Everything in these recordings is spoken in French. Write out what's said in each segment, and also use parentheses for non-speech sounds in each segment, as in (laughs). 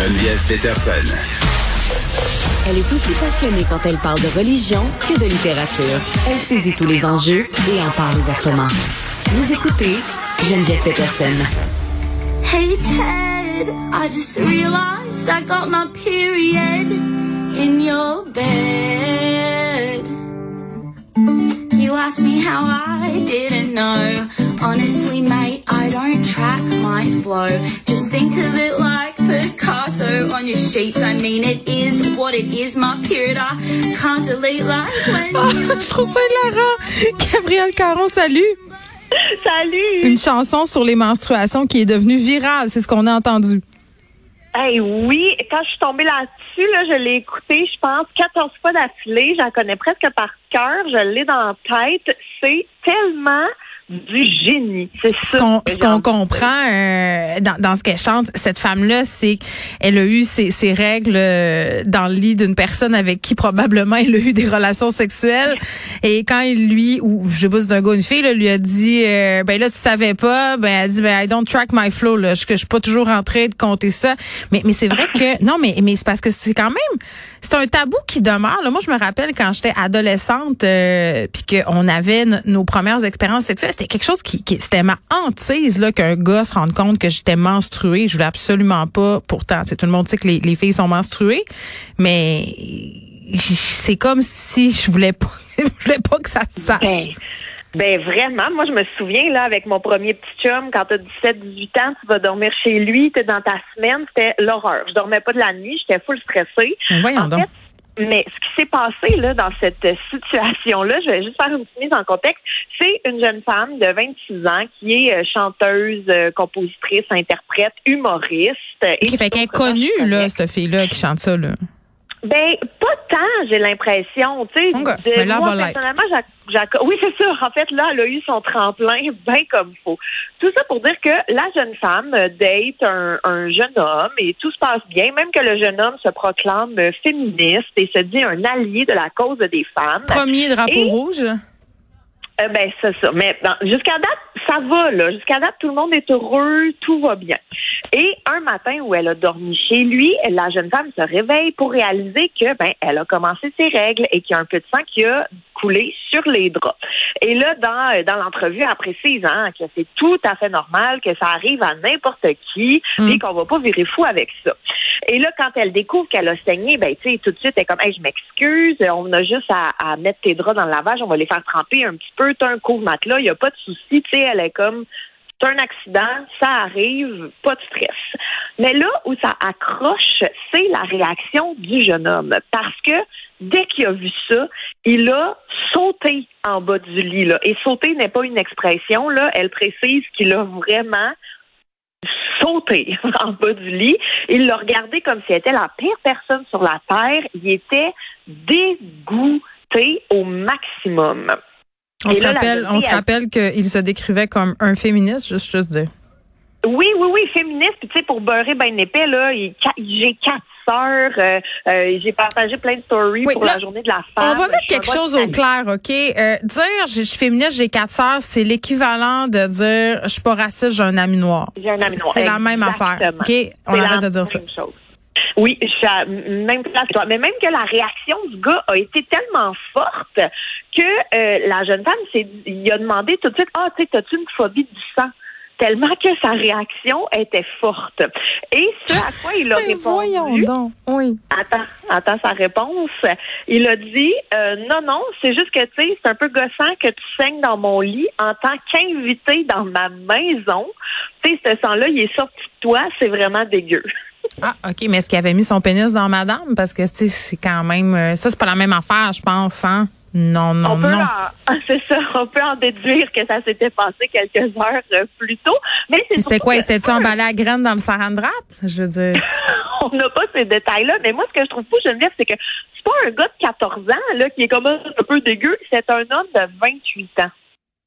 Geneviève Peterson. Elle est aussi passionnée quand elle parle de religion que de littérature. Elle saisit tous les enjeux et en parle ouvertement. Vous écoutez Geneviève Peterson. Hey Ted, I just realized I got my period in your bed. You asked me how I didn't know. Honestly, mate, I don't track my flow. Just think of it on your sheets. I mean, it is what it is. My period, I can't delete like when Ah, you (laughs) je trouve ça hilarant. Gabriel Caron, salut. Salut! Une chanson sur les menstruations qui est devenue virale, c'est ce qu'on a entendu. Hey, oui, quand je suis tombée là-dessus, là, je l'ai écouté, je pense, 14 fois d'affilée. J'en connais presque par cœur. Je l'ai dans la tête. C'est tellement du génie. C'est Ce ça. qu'on ce comprend euh, dans, dans ce qu'elle chante, cette femme-là, c'est qu'elle a eu ses, ses règles euh, dans le lit d'une personne avec qui probablement elle a eu des relations sexuelles. Et quand il lui, ou je sais pas si c'est un gars ou une fille, là, lui a dit, euh, ben là tu savais pas, ben elle dit, ben I don't track my flow, là, je, je suis pas toujours en train de compter ça. Mais mais c'est vrai que (laughs) non, mais mais c'est parce que c'est quand même, c'est un tabou qui demeure. Là. Moi, je me rappelle quand j'étais adolescente, euh, puis qu'on avait nos premières expériences sexuelles, c'était quelque chose qui, qui c'était ma hantise là qu'un gars se rende compte que j'étais menstruée. Je voulais absolument pas. Pourtant, c'est tout le monde sait que les, les filles sont menstruées, mais c'est comme si je voulais pas, (laughs) je voulais pas que ça se sache. Ben, ben vraiment, moi je me souviens là avec mon premier petit chum, quand t'as 17-18 ans, tu vas dormir chez lui, t'es dans ta semaine, c'était l'horreur. Je dormais pas de la nuit, j'étais full stressée. Mais voyons en donc. fait, mais ce qui s'est passé là dans cette situation-là, je vais juste faire une petite mise en contexte. C'est une jeune femme de 26 ans qui est euh, chanteuse, euh, compositrice, interprète, humoriste. et Ok, fait qu'elle est connue là, cette fille-là qui chante ça là. Ben, pas tant, j'ai l'impression. Tu sais, moi, personnellement, j'a- oui, c'est ça. En fait, là, elle a eu son tremplin (laughs) bien comme faut. Tout ça pour dire que la jeune femme date un, un jeune homme et tout se passe bien, même que le jeune homme se proclame féministe et se dit un allié de la cause des femmes. Premier drapeau Et- rouge. Euh, ben, c'est ça. Mais jusqu'à date, ça va, là. Jusqu'à date, tout le monde est heureux, tout va bien. Et un matin où elle a dormi chez lui, la jeune femme se réveille pour réaliser que, ben, elle a commencé ses règles et qu'il y a un peu de sang qui a coulé sur les draps. Et là, dans, euh, dans l'entrevue, elle précise hein, que c'est tout à fait normal, que ça arrive à n'importe qui, Mm. et qu'on va pas virer fou avec ça. Et là, quand elle découvre qu'elle a saigné, ben, tu sais, tout de suite, elle est comme, hey, je m'excuse, on a juste à, à mettre tes draps dans le lavage, on va les faire tremper un petit peu, t'as un couvre-matelas, il n'y a pas de souci, tu sais, elle est comme, c'est un accident, ça arrive, pas de stress. Mais là où ça accroche, c'est la réaction du jeune homme. Parce que dès qu'il a vu ça, il a sauté en bas du lit. Là. Et sauter n'est pas une expression. Là. Elle précise qu'il a vraiment sauté (laughs) en bas du lit. Il l'a regardé comme si elle était la pire personne sur la terre. Il était dégoûté au maximum. On se là, rappelle, on se elle- rappelle qu'il se décrivait comme un féministe, juste, juste dire. Oui, oui, oui, féministe. Puis tu sais, pour beurrer ben épais, là, j'ai quatre sœurs. euh, euh, j'ai partagé plein de stories Oui, pour là, la journée de la On femme. va mettre quelque chose au clair, OK? Euh, dire je suis féministe, j'ai quatre sœurs, c'est l'équivalent de dire je suis pas raciste, j'ai un ami noir. J'ai un ami noir. C'est la même affaire. OK? On arrête de dire ça. même chose. Oui, je suis à m- même place que toi. Mais même que la réaction du gars a été tellement forte que euh, la jeune femme s'est il a demandé tout de suite Ah, tu sais, t'as-tu une phobie du sang? tellement que sa réaction était forte. Et ce à quoi il a voyons répondu, donc. Oui. attends, attends sa réponse, il a dit, euh, non, non, c'est juste que, tu sais, c'est un peu gossant que tu saignes dans mon lit en tant qu'invité dans ma maison. Tu sais, ce sang-là, il est sorti de toi, c'est vraiment dégueu. Ah, OK. Mais est-ce qu'il avait mis son pénis dans madame? Parce que, tu c'est quand même. euh, ça, c'est pas la même affaire, je pense, hein? Non, non, on peut non. (laughs) c'est ça, on peut en déduire que ça s'était passé quelques heures euh, plus tôt. Mais c'est C'était quoi? C'était-tu emballé à graines dans le saran wrap? Je veux dire. (laughs) on n'a pas ces détails-là. Mais moi, ce que je trouve fou, Geneviève, c'est que c'est pas un gars de 14 ans là, qui est comme un peu dégueu. C'est un homme de 28 ans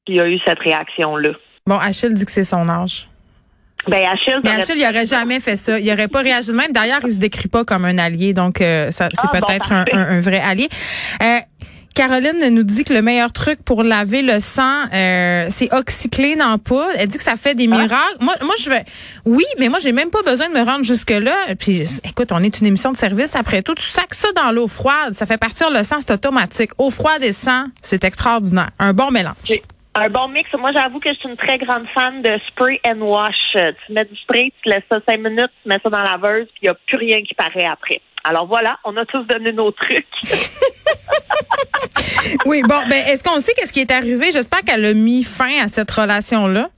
qui a eu cette réaction-là. Bon, Achille dit que c'est son âge. Ben, Achille, Mais t'aurais- Achille, il aurait jamais fait ça. Il aurait pas réagi de même. D'ailleurs, il se décrit pas comme un allié, donc euh, ça, c'est Ah, bon, peut-être un, un- un vrai allié. Euh, Caroline nous dit que le meilleur truc pour laver le sang, euh, c'est Oxyclean en poudre. Elle dit que ça fait des Ah. miracles. Moi, moi, je vais. Oui, mais moi, j'ai même pas besoin de me rendre jusque là. Puis, écoute, on est une émission de service. Après tout, tu sacs ça dans l'eau froide, ça fait partir le sang, c'est automatique. Eau froide et sang, c'est extraordinaire. Un bon mélange. Oui. Un bon mix. Moi, j'avoue que je suis une très grande fan de spray and wash. Tu mets du spray, tu laisses ça cinq minutes, tu mets ça dans la laveuse, puis il n'y a plus rien qui paraît après. Alors voilà, on a tous donné nos trucs. (laughs) Oui, bon, ben, est-ce qu'on sait qu'est-ce qui est arrivé? J'espère qu'elle a mis fin à cette relation-là.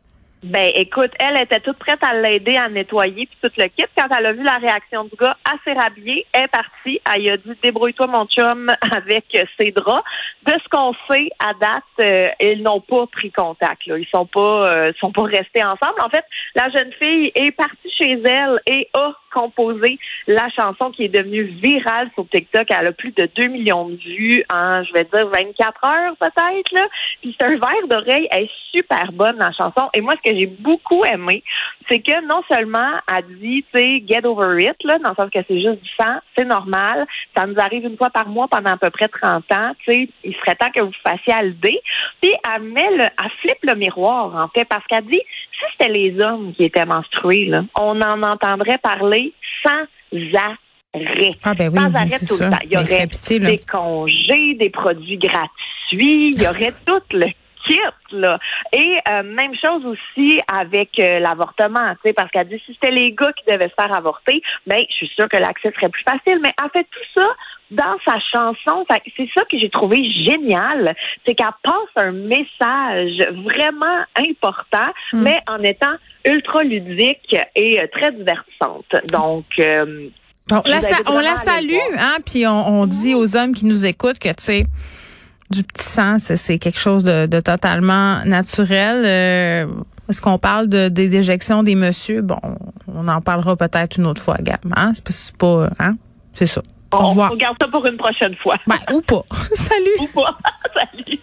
Ben, écoute, elle était toute prête à l'aider à nettoyer puis tout le kit. Quand elle a vu la réaction du gars assez rhabillé, elle est partie. Elle a dit débrouille-toi mon chum (laughs) avec ses draps. De ce qu'on sait à date, euh, ils n'ont pas pris contact. Là. Ils sont pas euh, sont pas restés ensemble. En fait, la jeune fille est partie chez elle et a composé la chanson qui est devenue virale sur TikTok. Elle a plus de 2 millions de vues en, je vais dire, 24 heures peut-être. Là. Puis c'est un verre d'oreille. Elle est super bonne, la chanson. Et moi, ce que j'ai beaucoup aimé, c'est que non seulement elle dit, tu sais, get over it, là, dans le sens que c'est juste du sang, c'est normal. Ça nous arrive une fois par mois pendant à peu près 30 ans. Tu sais, il serait temps que vous fassiez à le. Puis elle met le, elle flippe le miroir, en fait, parce qu'elle dit, si c'était les hommes qui étaient menstrués, là, on en entendrait parler sans arrêt. Ah, ben oui, sans arrêt c'est tout ça. le temps. Il y Mais aurait pitié, des congés, des produits gratuits, il y aurait tout le là. Et euh, même chose aussi avec euh, l'avortement, tu sais, parce qu'elle dit si c'était les gars qui devaient se faire avorter, ben je suis sûre que l'accès serait plus facile. Mais elle fait tout ça dans sa chanson. C'est ça que j'ai trouvé génial, c'est qu'elle passe un message vraiment important, Hmm. mais en étant ultra ludique et euh, très divertissante. Donc euh, Bon, la on la salue, hein, puis on, on dit aux hommes qui nous écoutent que, tu sais, du petit sang, c'est quelque chose de, de totalement naturel. Euh, Est-ce qu'on parle de, des déjections des messieurs? Bon, on en parlera peut-être une autre fois, Gab. Hein? C'est pas- hein? C'est ça. Au on, revoir. on garde ça pour une prochaine fois. Ben, ou pas. (laughs) Salut. Ou pas. (laughs) Salut.